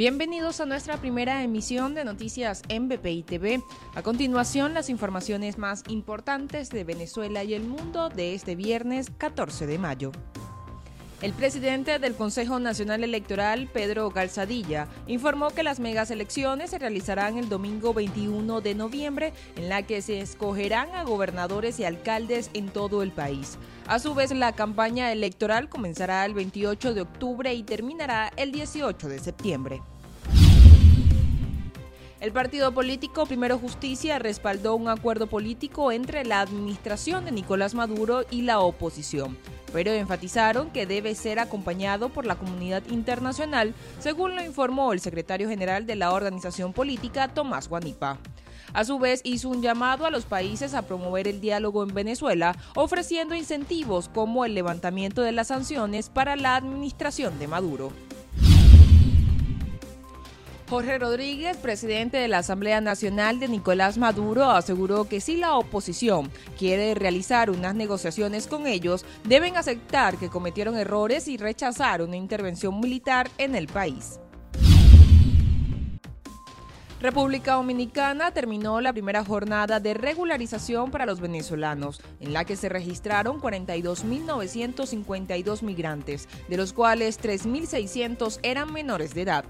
Bienvenidos a nuestra primera emisión de noticias en BPI TV. A continuación, las informaciones más importantes de Venezuela y el mundo de este viernes 14 de mayo. El presidente del Consejo Nacional Electoral, Pedro Calzadilla, informó que las megas elecciones se realizarán el domingo 21 de noviembre, en la que se escogerán a gobernadores y alcaldes en todo el país. A su vez, la campaña electoral comenzará el 28 de octubre y terminará el 18 de septiembre. El partido político Primero Justicia respaldó un acuerdo político entre la administración de Nicolás Maduro y la oposición, pero enfatizaron que debe ser acompañado por la comunidad internacional, según lo informó el secretario general de la organización política, Tomás Guanipa. A su vez, hizo un llamado a los países a promover el diálogo en Venezuela, ofreciendo incentivos como el levantamiento de las sanciones para la administración de Maduro. Jorge Rodríguez, presidente de la Asamblea Nacional de Nicolás Maduro, aseguró que si la oposición quiere realizar unas negociaciones con ellos, deben aceptar que cometieron errores y rechazar una intervención militar en el país. República Dominicana terminó la primera jornada de regularización para los venezolanos, en la que se registraron 42.952 migrantes, de los cuales 3.600 eran menores de edad.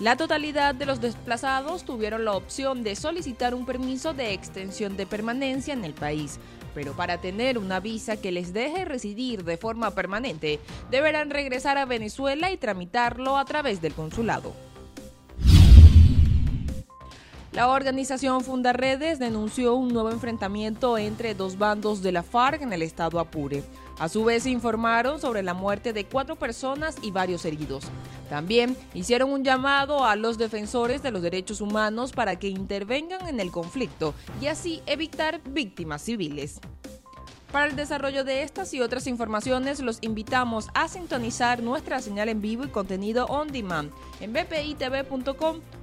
La totalidad de los desplazados tuvieron la opción de solicitar un permiso de extensión de permanencia en el país, pero para tener una visa que les deje residir de forma permanente, deberán regresar a Venezuela y tramitarlo a través del consulado. La organización Fundaredes denunció un nuevo enfrentamiento entre dos bandos de la FARC en el estado Apure. A su vez informaron sobre la muerte de cuatro personas y varios heridos. También hicieron un llamado a los defensores de los derechos humanos para que intervengan en el conflicto y así evitar víctimas civiles. Para el desarrollo de estas y otras informaciones, los invitamos a sintonizar nuestra señal en vivo y contenido on demand en bpitv.com